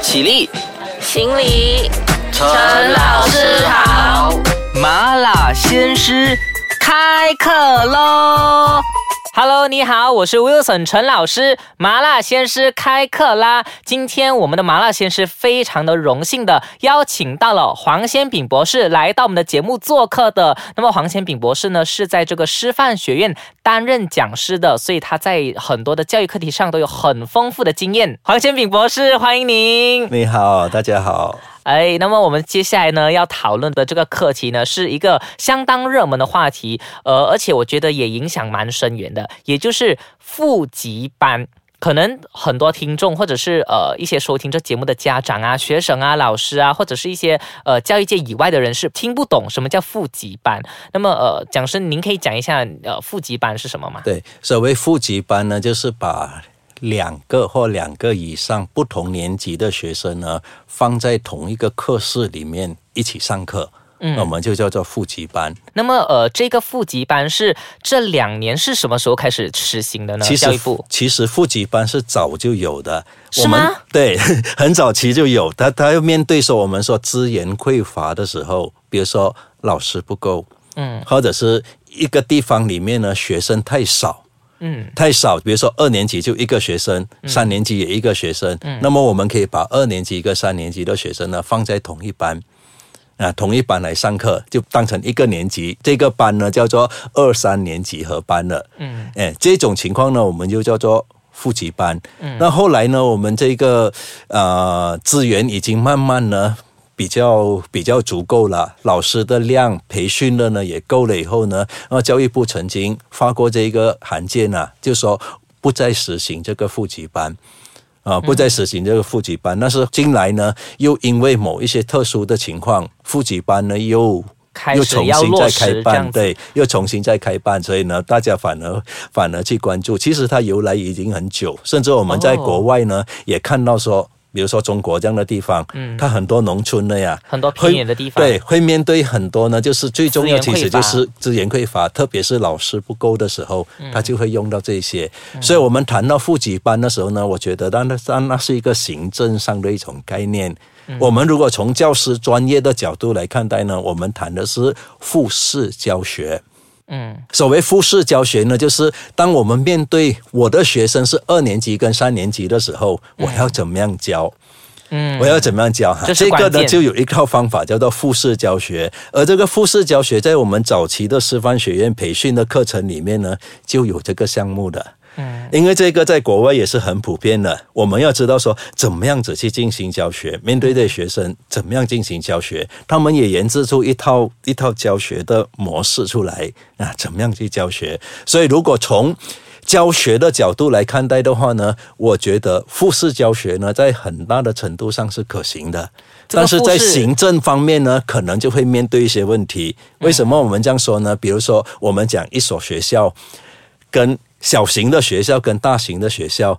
起立，行礼，陈老师好。麻辣鲜师开课喽！Hello，你好，我是 Wilson 陈老师，麻辣鲜师开课啦！今天我们的麻辣鲜师非常的荣幸的邀请到了黄先炳博士来到我们的节目做客的。那么黄先炳博士呢是在这个师范学院担任讲师的，所以他在很多的教育课题上都有很丰富的经验。黄先炳博士，欢迎您。你好，大家好。哎，那么我们接下来呢要讨论的这个课题呢，是一个相当热门的话题，呃，而且我觉得也影响蛮深远的，也就是复级班。可能很多听众或者是呃一些收听这节目的家长啊、学生啊、老师啊，或者是一些呃教育界以外的人士听不懂什么叫复级班。那么呃，讲师您可以讲一下呃复级班是什么吗？对，所谓复级班呢，就是把两个或两个以上不同年级的学生呢，放在同一个课室里面一起上课，嗯，我们就叫做复级班。那么呃，这个复级班是这两年是什么时候开始实行的呢？其实其实复级班是早就有的，是吗？对，很早期就有。他他要面对说我们说资源匮乏的时候，比如说老师不够，嗯，或者是一个地方里面呢学生太少。嗯，太少。比如说二年级就一个学生，三年级也一个学生。嗯，那么我们可以把二年级跟三年级的学生呢放在同一班，啊，同一班来上课，就当成一个年级。这个班呢叫做二三年级合班了。嗯，哎，这种情况呢我们就叫做复级班。嗯，那后来呢，我们这个呃资源已经慢慢呢。比较比较足够了，老师的量培训的呢也够了以后呢，那教育部曾经发过这一个函件啊，就说不再实行这个复级班，啊，不再实行这个复级班。但是近来呢，又因为某一些特殊的情况，复级班呢又又重新再开办，对，又重新再开办，所以呢，大家反而反而去关注。其实它由来已经很久，甚至我们在国外呢也看到说。比如说中国这样的地方，嗯，它很多农村的呀，很多偏远的地方，对，会面对很多呢，就是最重要其实就是资源匮乏，特别是老师不够的时候，他就会用到这些。所以，我们谈到副级班的时候呢，我觉得，但那但那是一个行政上的一种概念。我们如果从教师专业的角度来看待呢，我们谈的是复试教学。嗯，所谓复试教学呢，就是当我们面对我的学生是二年级跟三年级的时候，我要怎么样教？嗯，我要怎么样教？这个呢，就有一套方法叫做复试教学，而这个复试教学在我们早期的师范学院培训的课程里面呢，就有这个项目的。嗯，因为这个在国外也是很普遍的。我们要知道说，怎么样子去进行教学，面对的学生怎么样进行教学，他们也研制出一套一套教学的模式出来啊，怎么样去教学？所以，如果从教学的角度来看待的话呢，我觉得复式教学呢，在很大的程度上是可行的，但是在行政方面呢，可能就会面对一些问题。为什么我们这样说呢？比如说，我们讲一所学校跟小型的学校跟大型的学校，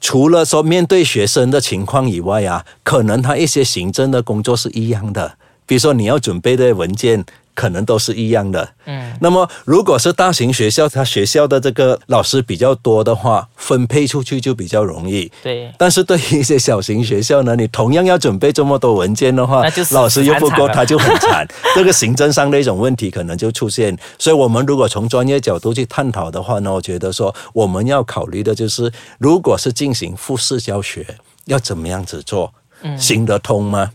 除了说面对学生的情况以外啊，可能他一些行政的工作是一样的，比如说你要准备的文件。可能都是一样的，嗯。那么，如果是大型学校，它学校的这个老师比较多的话，分配出去就比较容易。对。但是对于一些小型学校呢，你同样要准备这么多文件的话，老师又不够，他就很惨。这个行政上的一种问题可能就出现。所以，我们如果从专业角度去探讨的话呢，我觉得说我们要考虑的就是，如果是进行复试教学，要怎么样子做，行得通吗？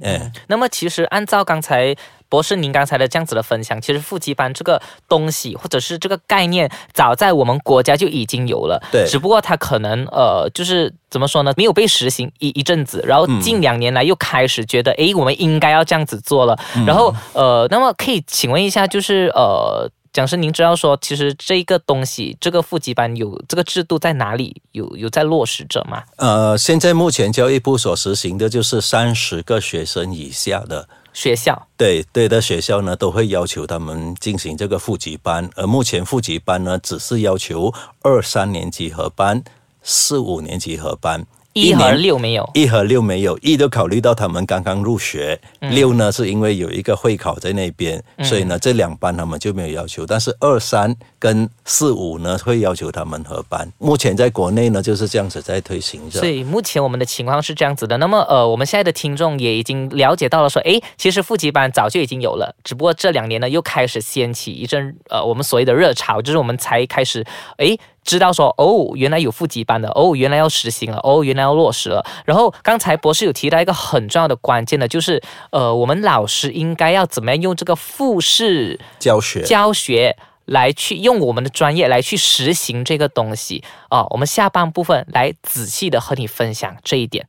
嗯嗯。那么，其实按照刚才。博士，您刚才的这样子的分享，其实复级班这个东西或者是这个概念，早在我们国家就已经有了。对，只不过它可能呃，就是怎么说呢，没有被实行一一阵子，然后近两年来又开始觉得，哎，我们应该要这样子做了。然后呃，那么可以请问一下，就是呃，讲师，您知道说，其实这个东西，这个复级班有这个制度在哪里？有有在落实着吗？呃，现在目前教育部所实行的就是三十个学生以下的。学校对对的学校呢，都会要求他们进行这个复级班，而目前复级班呢，只是要求二三年级合班、四五年级合班。一和六没有，一和六没有，一都考虑到他们刚刚入学，六呢是因为有一个会考在那边，所以呢这两班他们就没有要求，但是二三跟四五呢会要求他们合班。目前在国内呢就是这样子在推行着。所以目前我们的情况是这样子的。那么呃，我们现在的听众也已经了解到了，说哎，其实复级班早就已经有了，只不过这两年呢又开始掀起一阵呃我们所谓的热潮，就是我们才开始哎。知道说哦，原来有复级班的哦，原来要实行了哦，原来要落实了。然后刚才博士有提到一个很重要的关键的，就是呃，我们老师应该要怎么样用这个复试教学教学来去用我们的专业来去实行这个东西哦。我们下半部分来仔细的和你分享这一点。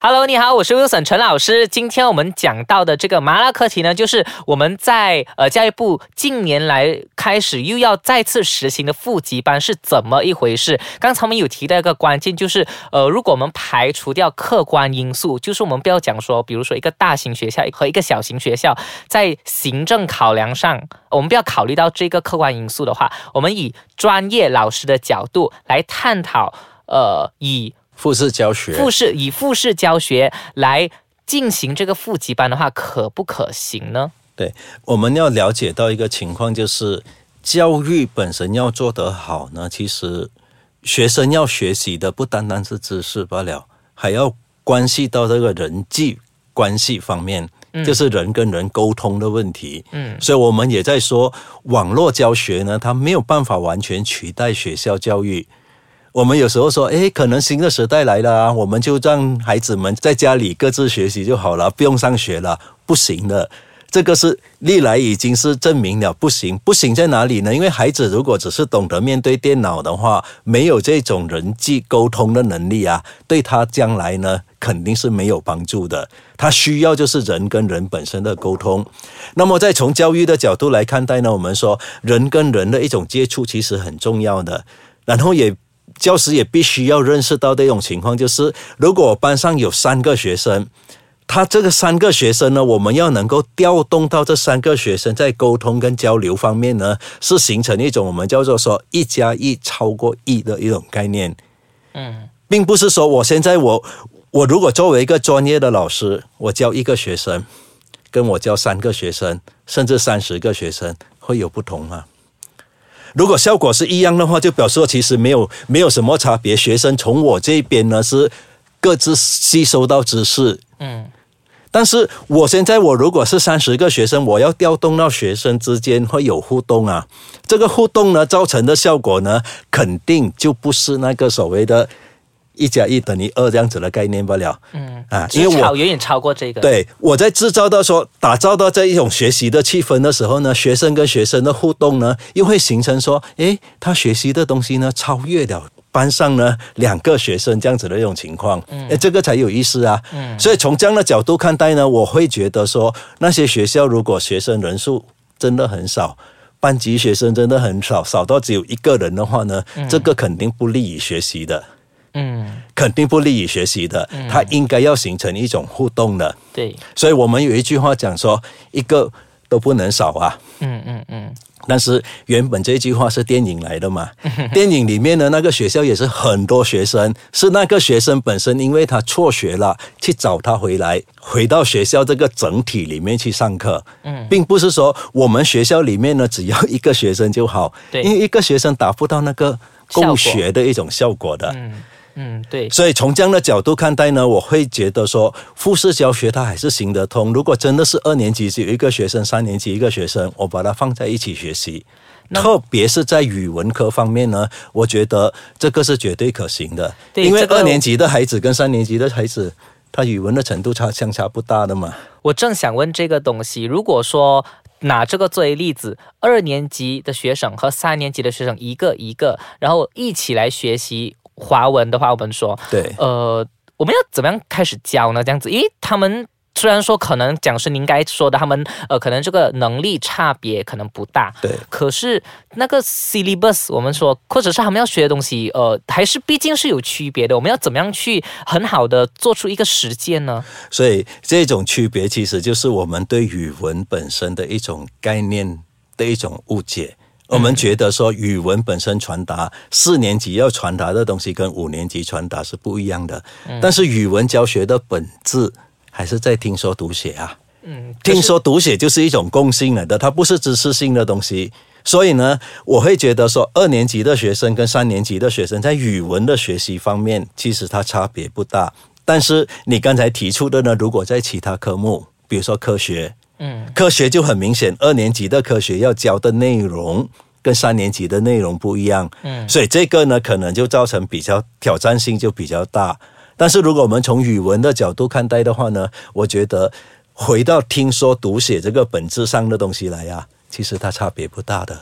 Hello，你好，我是 Wilson 陈老师。今天我们讲到的这个麻辣课题呢，就是我们在呃教育部近年来开始又要再次实行的复级班是怎么一回事？刚才我们有提到一个关键，就是呃，如果我们排除掉客观因素，就是我们不要讲说，比如说一个大型学校和一个小型学校在行政考量上，我们不要考虑到这个客观因素的话，我们以专业老师的角度来探讨，呃，以。复试教学，复试以复试教学来进行这个复级班的话，可不可行呢？对，我们要了解到一个情况，就是教育本身要做得好呢，其实学生要学习的不单单是知识罢了，还要关系到这个人际关系方面，就是人跟人沟通的问题。嗯，所以我们也在说，网络教学呢，它没有办法完全取代学校教育。我们有时候说，哎，可能新的时代来了，我们就让孩子们在家里各自学习就好了，不用上学了。不行的，这个是历来已经是证明了不行。不行在哪里呢？因为孩子如果只是懂得面对电脑的话，没有这种人际沟通的能力啊，对他将来呢肯定是没有帮助的。他需要就是人跟人本身的沟通。那么，再从教育的角度来看待呢，我们说人跟人的一种接触其实很重要的，然后也。教师也必须要认识到这种情况，就是如果班上有三个学生，他这个三个学生呢，我们要能够调动到这三个学生在沟通跟交流方面呢，是形成一种我们叫做说一加一超过一的一种概念。嗯，并不是说我现在我我如果作为一个专业的老师，我教一个学生，跟我教三个学生，甚至三十个学生会有不同吗？如果效果是一样的话，就表示其实没有没有什么差别。学生从我这边呢是各自吸收到知识，嗯，但是我现在我如果是三十个学生，我要调动到学生之间会有互动啊，这个互动呢造成的效果呢，肯定就不是那个所谓的。一加一等于二这样子的概念不了，嗯啊，因为我远远超过这个。对，我在制造到说打造到这一种学习的气氛的时候呢，学生跟学生的互动呢，又会形成说，诶，他学习的东西呢，超越了班上呢两个学生这样子的一种情况，诶，这个才有意思啊。嗯，所以从这样的角度看待呢，我会觉得说，那些学校如果学生人数真的很少，班级学生真的很少，少到只有一个人的话呢，这个肯定不利于学习的。嗯，肯定不利于学习的。它应该要形成一种互动的。对，所以我们有一句话讲说，一个都不能少啊。嗯嗯嗯。但是原本这句话是电影来的嘛？电影里面的那个学校也是很多学生，是那个学生本身，因为他辍学了，去找他回来，回到学校这个整体里面去上课。嗯，并不是说我们学校里面呢只要一个学生就好。对，因为一个学生达不到那个共学的一种效果的。嗯。嗯，对，所以从这样的角度看待呢，我会觉得说复试教学它还是行得通。如果真的是二年级只有一个学生，三年级一个学生，我把它放在一起学习，特别是在语文科方面呢，我觉得这个是绝对可行的。因为二年级的孩子跟三年级的孩子，他语文的程度差相差不大的嘛。我正想问这个东西，如果说拿这个作为例子，二年级的学生和三年级的学生一个一个，然后一起来学习。华文的话，我们说，对，呃，我们要怎么样开始教呢？这样子，因为他们虽然说可能讲师您该说的，他们呃，可能这个能力差别可能不大，对，可是那个 syllabus，我们说，或者是他们要学的东西，呃，还是毕竟是有区别的。我们要怎么样去很好的做出一个实践呢？所以这种区别其实就是我们对语文本身的一种概念的一种误解。我们觉得说语文本身传达四年级要传达的东西跟五年级传达是不一样的，但是语文教学的本质还是在听说读写啊。嗯，听说读写就是一种共性来的，它不是知识性的东西。所以呢，我会觉得说，二年级的学生跟三年级的学生在语文的学习方面，其实它差别不大。但是你刚才提出的呢，如果在其他科目，比如说科学，嗯，科学就很明显，二年级的科学要教的内容跟三年级的内容不一样，嗯，所以这个呢，可能就造成比较挑战性就比较大。但是如果我们从语文的角度看待的话呢，我觉得回到听说读写这个本质上的东西来呀。其实它差别不大的。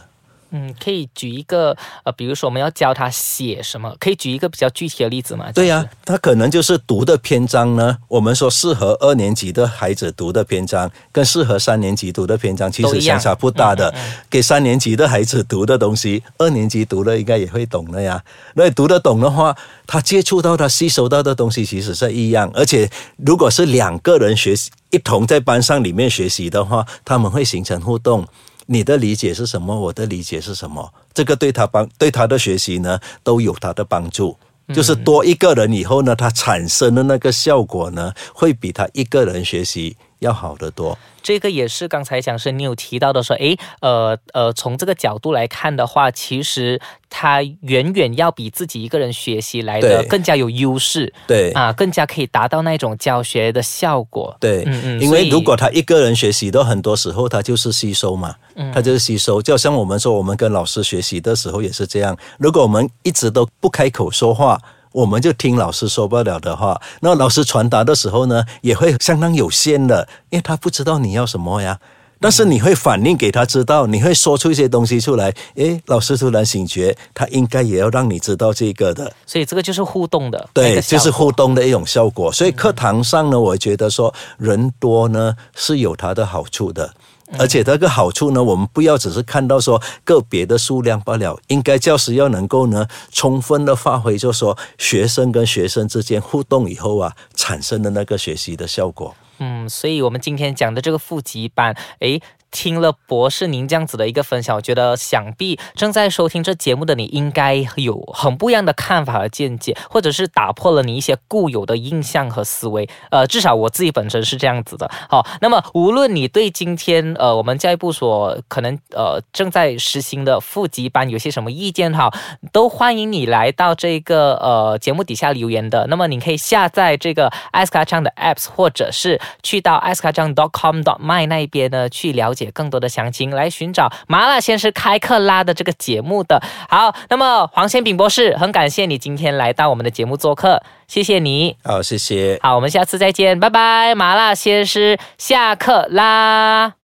嗯，可以举一个呃，比如说我们要教他写什么，可以举一个比较具体的例子吗？对呀，他可能就是读的篇章呢。我们说适合二年级的孩子读的篇章，跟适合三年级读的篇章其实相差不大的。给三年级的孩子读的东西，二年级读了应该也会懂的呀。那读得懂的话，他接触到、他吸收到的东西其实是一样。而且如果是两个人学习，一同在班上里面学习的话，他们会形成互动。你的理解是什么？我的理解是什么？这个对他帮对他的学习呢都有他的帮助。就是多一个人以后呢，他产生的那个效果呢，会比他一个人学习要好得多。这个也是刚才讲是你有提到的说，诶，呃呃，从这个角度来看的话，其实他远远要比自己一个人学习来的更加有优势，对。啊，更加可以达到那种教学的效果，对，嗯嗯，因为如果他一个人学习的很多时候他就是吸收嘛，他就是吸收，就像我们说，我们跟老师学习的时候也是这样，如果我们一直都不开口说话。我们就听老师说不了的话，那老师传达的时候呢，也会相当有限的，因为他不知道你要什么呀。但是你会反应给他知道，你会说出一些东西出来，诶，老师突然醒觉，他应该也要让你知道这个的。所以这个就是互动的，对，就是互动的一种效果。所以课堂上呢，我觉得说人多呢是有它的好处的。而且这个好处呢，我们不要只是看到说个别的数量罢了，应该教师要能够呢充分的发挥，就说学生跟学生之间互动以后啊产生的那个学习的效果。嗯，所以我们今天讲的这个复级班，诶。听了博士您这样子的一个分享，我觉得想必正在收听这节目的你应该有很不一样的看法和见解，或者是打破了你一些固有的印象和思维。呃，至少我自己本身是这样子的。好，那么无论你对今天呃我们教育部所可能呃正在实行的复级班有些什么意见哈，都欢迎你来到这个呃节目底下留言的。那么你可以下载这个艾斯卡 trang 的 apps，或者是去到艾斯卡 trang dot com dot my 那一边呢去了解解。更多的详情来寻找麻辣鲜师开课拉的这个节目的好，那么黄先炳博士，很感谢你今天来到我们的节目做客，谢谢你。好，谢谢。好，我们下次再见，拜拜。麻辣鲜师下课啦。